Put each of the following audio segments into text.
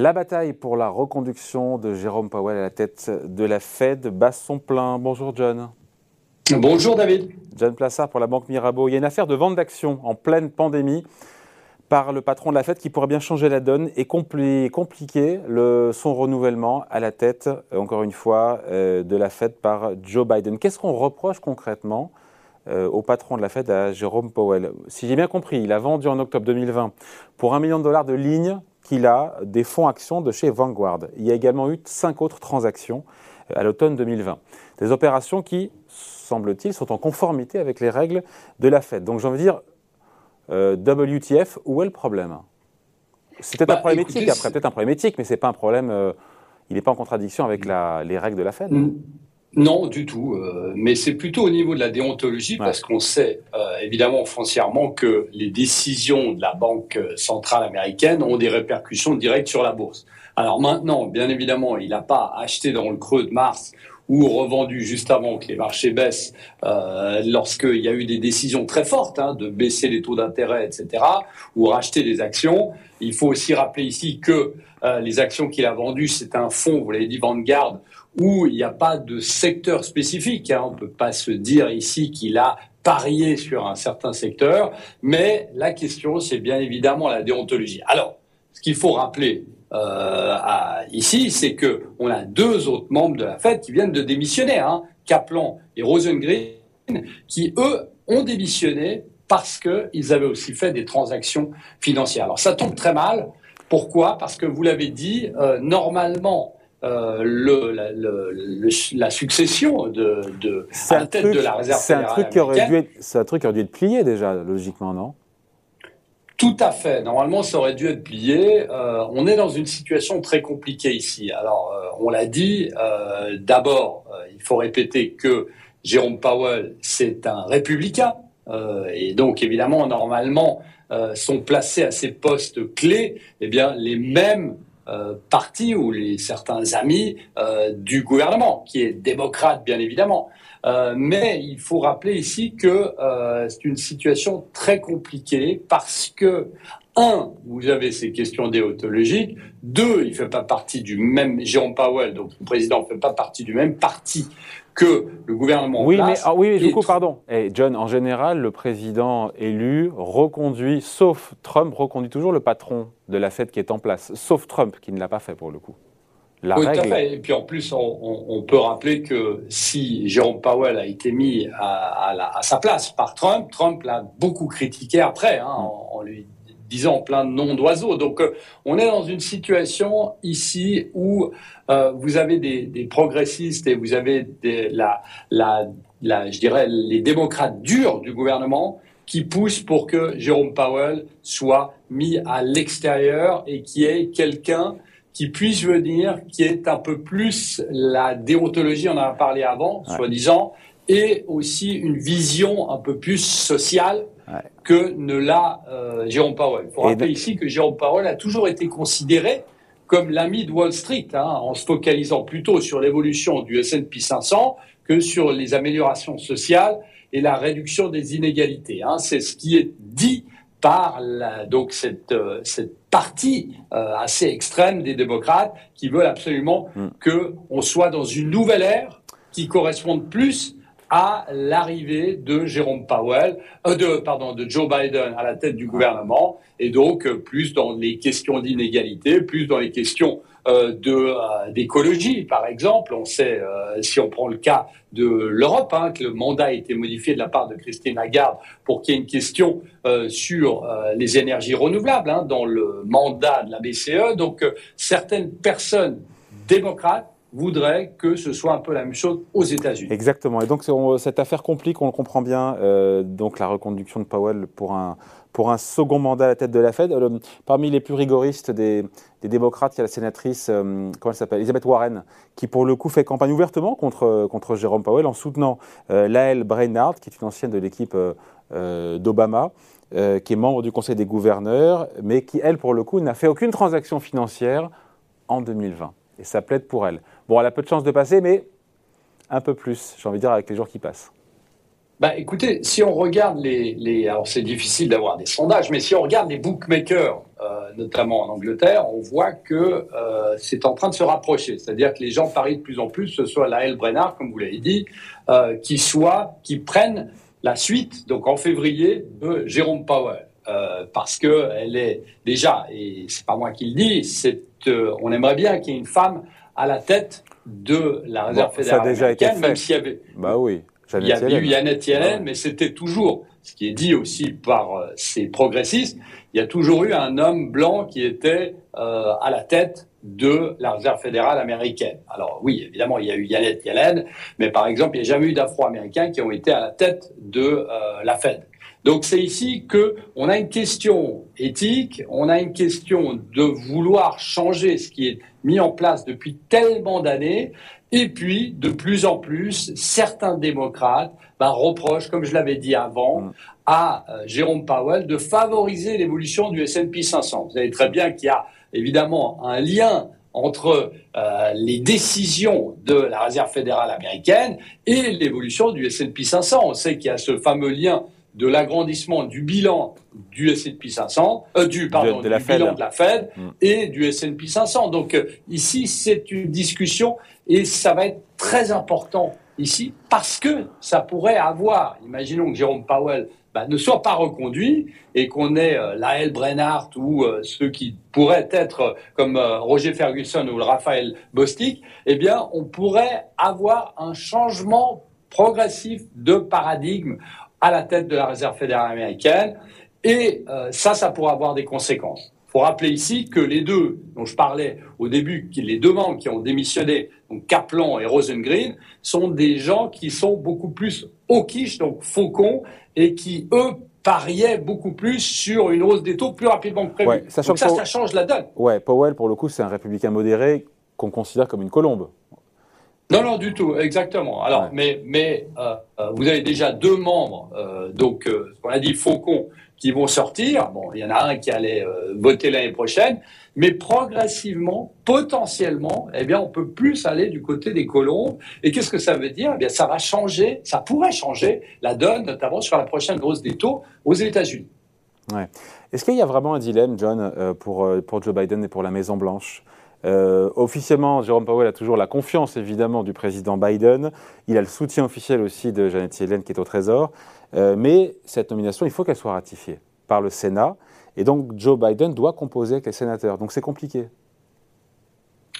La bataille pour la reconduction de Jérôme Powell à la tête de la Fed bat son plein. Bonjour John. Bonjour David. John Plassard pour la Banque Mirabeau. Il y a une affaire de vente d'actions en pleine pandémie par le patron de la Fed qui pourrait bien changer la donne et compliquer son renouvellement à la tête, encore une fois, euh, de la Fed par Joe Biden. Qu'est-ce qu'on reproche concrètement au patron de la Fed, à Jérôme Powell Si j'ai bien compris, il a vendu en octobre 2020 pour un million de dollars de lignes qu'il a des fonds actions de chez Vanguard. Il y a également eu cinq autres transactions euh, à l'automne 2020. Des opérations qui, semble-t-il, sont en conformité avec les règles de la Fed. Donc j'ai envie de dire, euh, WTF, où est le problème? C'est peut-être un bah, problème éthique, après, peut-être un problème éthique, mais ce n'est pas un problème, euh, il n'est pas en contradiction avec les règles de la Fed. Non, du tout. Euh, mais c'est plutôt au niveau de la déontologie, parce qu'on sait euh, évidemment foncièrement que les décisions de la Banque centrale américaine ont des répercussions directes sur la bourse. Alors maintenant, bien évidemment, il n'a pas acheté dans le creux de mars ou revendu juste avant que les marchés baissent, euh, lorsqu'il y a eu des décisions très fortes hein, de baisser les taux d'intérêt, etc., ou racheter des actions. Il faut aussi rappeler ici que euh, les actions qu'il a vendues, c'est un fonds, vous l'avez dit, Vanguard, où il n'y a pas de secteur spécifique. Hein. On ne peut pas se dire ici qu'il a parié sur un certain secteur, mais la question, c'est bien évidemment la déontologie. Alors, ce qu'il faut rappeler euh, ici, c'est que on a deux autres membres de la Fed qui viennent de démissionner, hein, Kaplan et Rosengren, qui eux ont démissionné parce qu'ils avaient aussi fait des transactions financières. Alors ça tombe très mal. Pourquoi? Parce que vous l'avez dit, euh, normalement, euh, le, la, le, la, succession de, de à la tête de la réserve C'est un truc qui aurait dû être, c'est un truc qui aurait dû être plié déjà, logiquement, non? Tout à fait. Normalement, ça aurait dû être plié. Euh, on est dans une situation très compliquée ici. Alors, euh, on l'a dit. D'abord, il faut répéter que Jérôme Powell, c'est un républicain. Et donc, évidemment, normalement, sont placés à ces postes clés, eh bien, les mêmes partis ou les certains amis du gouvernement, qui est démocrate, bien évidemment. Euh, mais il faut rappeler ici que euh, c'est une situation très compliquée parce que un, vous avez ces questions déontologiques. Deux, il ne fait pas partie du même Jérôme Powell, donc le président ne fait pas partie du même parti que le gouvernement. Oui, mais ah, oui, du coup, pardon. Et John, en général, le président élu reconduit, sauf Trump, reconduit toujours le patron de la Fed qui est en place, sauf Trump qui ne l'a pas fait pour le coup. La oui, Et puis en plus, on, peut rappeler que si Jérôme Powell a été mis à, sa place par Trump, Trump l'a beaucoup critiqué après, hein, en, lui disant plein de noms d'oiseaux. Donc euh, on est dans une situation ici où euh, vous avez des, progressistes et vous avez des, la, la, je dirais, les démocrates durs du gouvernement qui poussent pour que Jérôme Powell soit mis à l'extérieur et qui est quelqu'un qui puisse venir, qui est un peu plus la déontologie, on en a parlé avant, soi-disant, et aussi une vision un peu plus sociale que ne l'a euh, Jérôme Powell. Il faut rappeler ici que Jérôme Powell a toujours été considéré comme l'ami de Wall Street, hein, en se focalisant plutôt sur l'évolution du S&P 500 que sur les améliorations sociales et la réduction des inégalités. Hein. C'est ce qui est dit par la, donc cette, euh, cette partie euh, assez extrême des démocrates qui veulent absolument mm. que on soit dans une nouvelle ère qui corresponde plus à l'arrivée de Jérôme Powell, euh, de pardon, de Joe Biden à la tête du gouvernement, et donc euh, plus dans les questions d'inégalité, plus dans les questions euh, euh, d'écologie, par exemple. On sait, euh, si on prend le cas de l'Europe, hein, que le mandat a été modifié de la part de Christine Lagarde pour qu'il y ait une question sur les énergies renouvelables hein, dans le mandat de la BCE. Donc, certaines personnes démocrates voudrait que ce soit un peu la même chose aux États-Unis. Exactement. Et donc cette affaire complique, on le comprend bien, euh, donc la reconduction de Powell pour un, pour un second mandat à la tête de la Fed. Euh, parmi les plus rigoristes des, des, démocrates, il y a la sénatrice, euh, comment elle s'appelle, Elizabeth Warren, qui pour le coup fait campagne ouvertement contre, contre Jérôme Powell en soutenant Lael Brainard, qui est une ancienne de l'équipe d'Obama. qui est membre du Conseil des gouverneurs, mais qui, elle, pour le coup, n'a fait aucune transaction financière en 2020 et ça plaide pour elle. Bon, elle a peu de chance de passer, mais un peu plus, j'ai envie de dire, avec les jours qui passent. bah, écoutez, si on regarde les, alors c'est difficile d'avoir des sondages, mais si on regarde les bookmakers, euh, notamment en Angleterre, on voit que euh, c'est en train de se rapprocher. C'est-à-dire que les gens parient de plus en plus, ce soit la L. Brennard, comme vous l'avez dit, euh, qui soit, qui prennent la suite, donc en février, de Jérôme Powell. Parce que elle est déjà, et c'est pas moi qui le dis, on aimerait bien qu'il y ait une femme à la tête de la réserve fédérale ça a déjà américaine, été même s'il y avait, Bah oui. il y avait eu. Yannette Yellen, mais c'était toujours, ce qui est dit aussi par euh, ces progressistes, il y a toujours eu un homme blanc qui était euh, à la tête de la réserve fédérale américaine. Alors oui, évidemment, il y a eu Yannette Yellen, mais par exemple, il n'y a jamais eu d'Afro-Américains qui ont été à la tête de euh, la Fed. Donc c'est ici que on a une question éthique, on a une question de vouloir changer ce qui est mis en place depuis tellement d'années, et puis de plus en plus, certains démocrates bah, reprochent, comme je l'avais dit avant, Mm. à euh, Jérôme Powell de favoriser l'évolution du S&P 500. Vous savez très bien qu'il y a évidemment un lien entre euh, les décisions de la Réserve fédérale américaine et l'évolution du S&P 500. On sait qu'il y a ce fameux lien de l'agrandissement du bilan du S&P 500, euh, du pardon, De- de la du Fed. bilan de la Fed Mm. et du S&P 500. Donc euh, ici, c'est une discussion et ça va être très important ici parce que ça pourrait avoir, imaginons que Jérôme Powell bah, ne soit pas reconduit et qu'on ait euh, Lael Brennart ou ceux qui pourraient être comme Roger Ferguson ou le Raphaël Bostic, eh bien, on pourrait avoir un changement progressif de paradigme à la tête de la Réserve fédérale américaine. Et euh, ça, ça pourrait avoir des conséquences. Il faut rappeler ici que les deux dont je parlais au début, qui- les deux membres qui ont démissionné, donc Kaplan et Rosengren, sont des gens qui sont beaucoup plus hawkish, donc faucons, et qui, eux, pariaient beaucoup plus sur une hausse des taux plus rapidement que prévu. Ouais, donc ça, ça change la donne. Ouais, Powell, pour le coup, c'est un républicain modéré qu'on considère comme une colombe. Non, non, du tout, exactement. Alors, Ouais. mais, mais euh, euh, vous avez déjà deux membres, euh, donc euh, ce qu'on a dit faucons, qui vont sortir. Bon, il y en a un qui allait euh, voter l'année prochaine, mais progressivement, potentiellement, eh bien, on peut plus aller du côté des colombes. Et qu'est-ce que ça veut dire? Eh bien, ça va changer, ça pourrait changer la donne, notamment sur la prochaine hausse des taux aux États-Unis. Est-ce qu'il y a vraiment un dilemme, John, pour, pour Joe Biden et pour la Maison-Blanche? Euh, Officiellement, Jérôme Powell a toujours la confiance, évidemment, du président Biden. Il a le soutien officiel aussi de Janet Yellen, qui est au Trésor. Euh, mais cette nomination, il faut qu'elle soit ratifiée par le Sénat. Et donc, Joe Biden doit composer avec les sénateurs. Donc, c'est compliqué.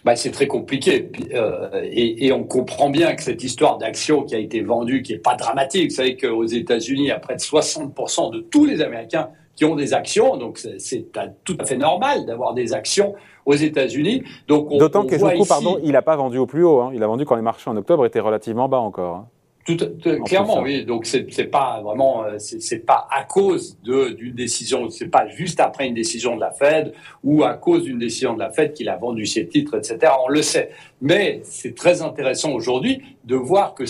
Bah, c'est très compliqué. Euh, et, et on comprend bien que cette histoire d'action qui a été vendue, qui n'est pas dramatique, vous savez qu'aux États-Unis, a près de 60% de tous les Américains qui ont des actions, donc c'est- tout à fait normal d'avoir des actions aux États-Unis. Donc on, D'autant que, ici- pardon, il n'a pas vendu au plus haut. hein. Il a vendu quand les marchés en octobre étaient relativement bas encore. hein. Tout, tout- En clairement, plus, oui. Donc c'est pas vraiment, euh, c'est pas à cause d'une décision, c'est pas juste après une décision de la Fed ou à cause d'une décision de la Fed qu'il a vendu ses titres, etc. On le sait. Mais c'est très intéressant aujourd'hui de voir que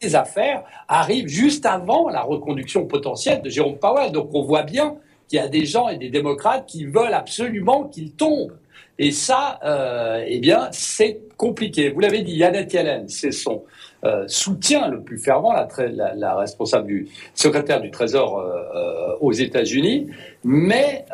ces affaires arrivent juste avant la reconduction potentielle de Jérôme Powell. Donc on voit bien qu'il y a des gens et des démocrates qui veulent absolument qu'il tombe. Et ça, euh, eh bien, c'est compliqué. Vous l'avez dit, Yannette Yellen, c'est son euh, soutien le plus fervent, la, responsable du secrétaire du Trésor euh, aux États-Unis. Mais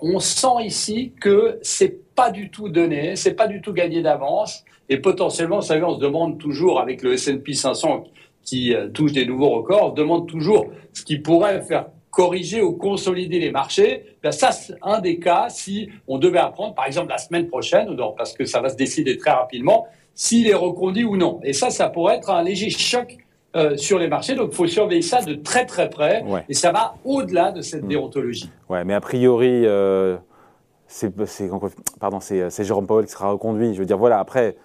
on sent ici que c'est pas du tout donné, c'est pas du tout gagné d'avance. Et potentiellement, vous savez, on se demande toujours avec le S&P 500 qui euh, touche des nouveaux records, demande toujours ce qui pourrait faire corriger ou consolider les marchés. Ben ça, c'est un des cas si on devait apprendre, par exemple, la semaine prochaine, parce que ça va se décider très rapidement, s'il est reconduit ou non. Et ça, ça pourrait être un léger choc euh, sur les marchés. Donc, il faut surveiller ça de très très près. Ouais. Et ça va au-delà de cette déontologie. Ouais, mais a priori, euh, c'est c'est- pardon, c'est c'est Jérôme Powell qui sera reconduit. Je veux dire, voilà, après,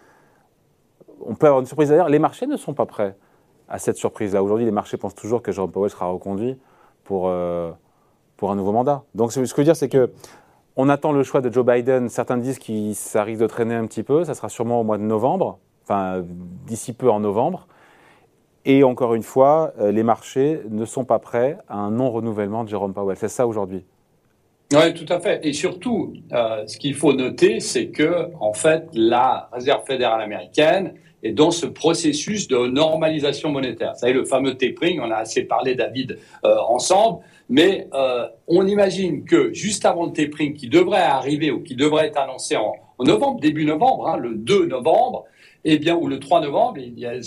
on peut avoir une surprise. D'ailleurs, les marchés ne sont pas prêts à cette surprise-là. Aujourd'hui, les marchés pensent toujours que Jérôme Powell sera reconduit pour, euh, pour un nouveau mandat. Donc, ce que je veux dire, c'est que on attend le choix de Joe Biden. Certains disent que ça risque de traîner un petit peu. Ça sera sûrement au mois de novembre, enfin, d'ici peu en novembre. Et encore une fois, euh, les marchés ne sont pas prêts à un non-renouvellement de Jérôme Powell. C'est ça aujourd'hui. Oui, tout à fait. Et surtout, euh, ce qu'il faut noter, c'est que, en fait, la Réserve fédérale américaine est dans ce processus de normalisation monétaire. Vous savez, le fameux tapering, on a assez parlé, David, euh, ensemble, mais euh, on imagine que juste avant le tapering qui devrait arriver ou qui devrait être annoncé en, novembre, début novembre, hein, le 2 novembre, eh bien, ou le 3 novembre,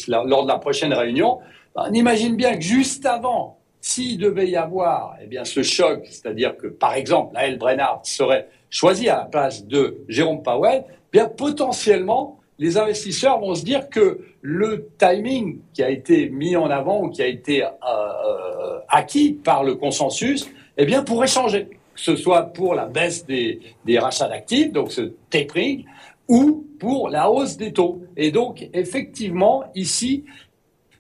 lors de la prochaine réunion, ben, on imagine bien que juste avant s'il devait y avoir eh bien, ce choc, c'est-à-dire que, par exemple, Lael Brennard serait choisi à la place de Jérôme Powell, eh bien potentiellement, les investisseurs vont se dire que le timing qui a été mis en avant ou qui a été euh, euh, acquis par le consensus, eh bien, pourrait changer. Que ce soit pour la baisse des, des rachats d'actifs, donc ce tapering, ou pour la hausse des taux. Et donc, effectivement, ici,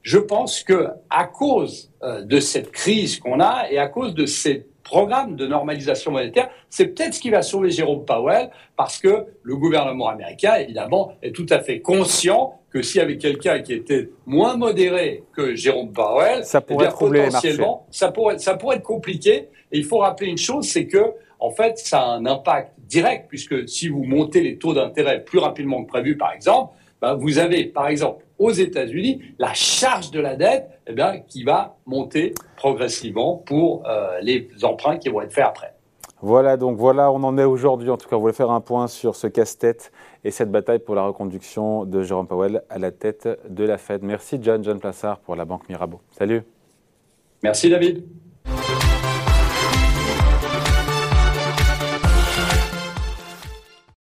je pense que à cause euh, de cette crise qu'on a et à cause de ces programmes de normalisation monétaire, c'est peut-être ce qui va sauver Jérôme Powell parce que le gouvernement américain, évidemment, est tout à fait conscient que s'il y avait quelqu'un qui était moins modéré que Jérôme Powell, ça pourrait eh potentiellement, ça pourrait, ça pourrait être compliqué. Et il faut rappeler une chose, c'est que en fait, ça a un impact direct puisque si vous montez les taux d'intérêt plus rapidement que prévu, par exemple, ben, vous avez, par exemple, aux États-Unis, la charge de la dette eh bien, qui va monter progressivement pour euh, les emprunts qui vont être faits après. Voilà, donc voilà, on en est aujourd'hui. En tout cas, on voulait faire un point sur ce casse-tête et cette bataille pour la reconduction de Jérôme Powell à la tête de la Fed. Merci John, John Plassard pour la Banque Mirabeau. Salut. Merci David.